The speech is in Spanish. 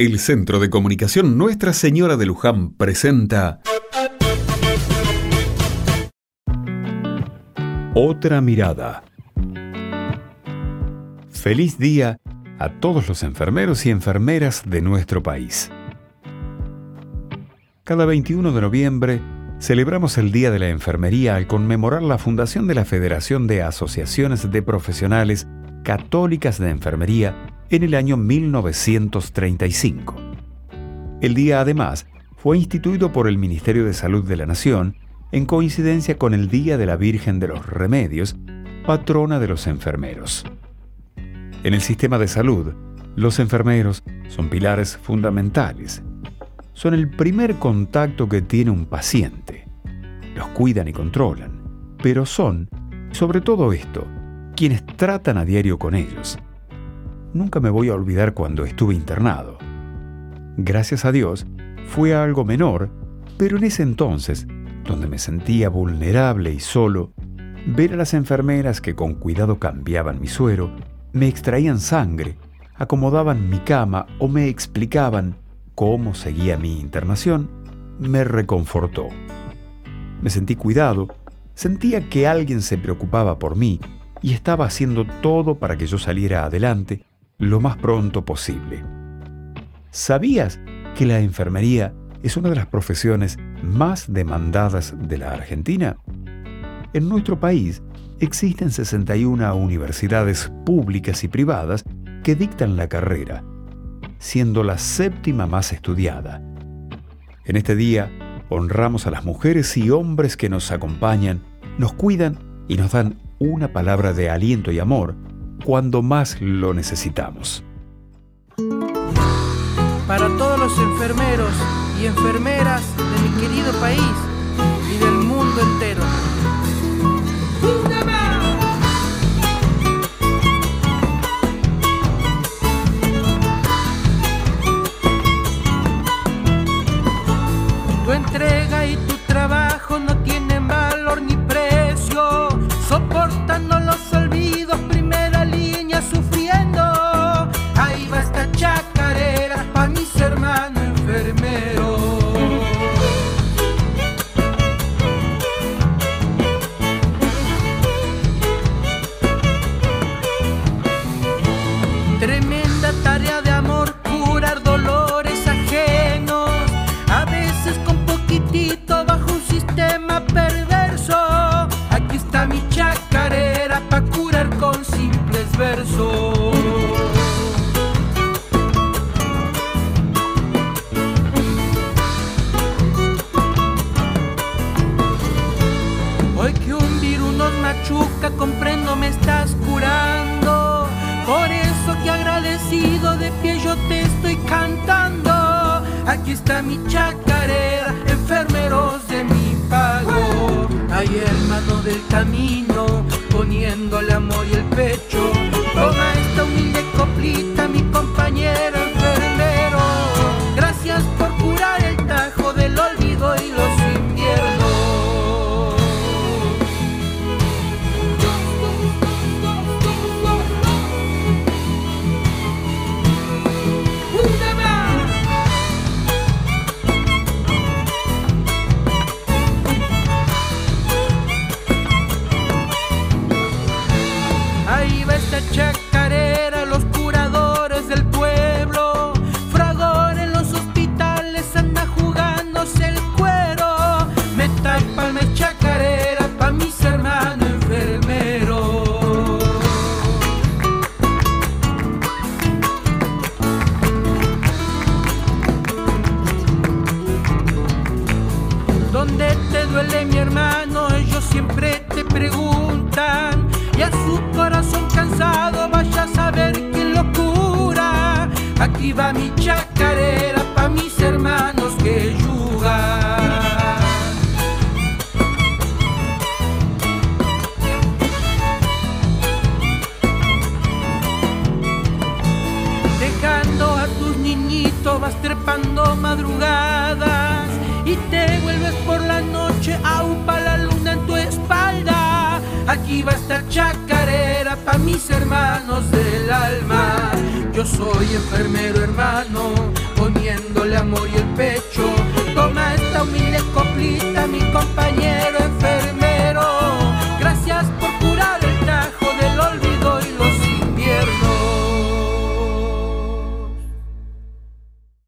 El Centro de Comunicación Nuestra Señora de Luján presenta Otra mirada. Feliz día a todos los enfermeros y enfermeras de nuestro país. Cada 21 de noviembre celebramos el Día de la Enfermería al conmemorar la fundación de la Federación de Asociaciones de Profesionales Católicas de Enfermería en el año 1935. El día además fue instituido por el Ministerio de Salud de la Nación en coincidencia con el Día de la Virgen de los Remedios, patrona de los enfermeros. En el sistema de salud, los enfermeros son pilares fundamentales. Son el primer contacto que tiene un paciente. Los cuidan y controlan, pero son, sobre todo esto, quienes tratan a diario con ellos nunca me voy a olvidar cuando estuve internado. Gracias a Dios, fue algo menor, pero en ese entonces, donde me sentía vulnerable y solo, ver a las enfermeras que con cuidado cambiaban mi suero, me extraían sangre, acomodaban mi cama o me explicaban cómo seguía mi internación, me reconfortó. Me sentí cuidado, sentía que alguien se preocupaba por mí y estaba haciendo todo para que yo saliera adelante lo más pronto posible. ¿Sabías que la enfermería es una de las profesiones más demandadas de la Argentina? En nuestro país existen 61 universidades públicas y privadas que dictan la carrera, siendo la séptima más estudiada. En este día honramos a las mujeres y hombres que nos acompañan, nos cuidan y nos dan una palabra de aliento y amor cuando más lo necesitamos. Para todos los enfermeros y enfermeras de mi querido país y del mundo entero. Tu entrega y tu con poquitito bajo un sistema perverso. Aquí está mi chacarera para curar con simples versos. Hoy que un virus nos machuca, comprendo me estás curando. Por eso que agradecido de pie yo te estoy cantando. Aquí está mi chacarera, enfermeros de mi pago. Hay hermano del camino, poniéndole amor y el pecho. Duele mi hermano? Ellos siempre te preguntan. Y a su corazón cansado vaya a saber quién lo cura. Aquí va mi chacarera pa' mis hermanos que yugan. Dejando a tus niñitos vas trepando madrugadas y te vuelves por la noche aupa la luna en tu espalda. Aquí va esta chacarera pa' mis hermanos del alma. Yo soy enfermero hermano,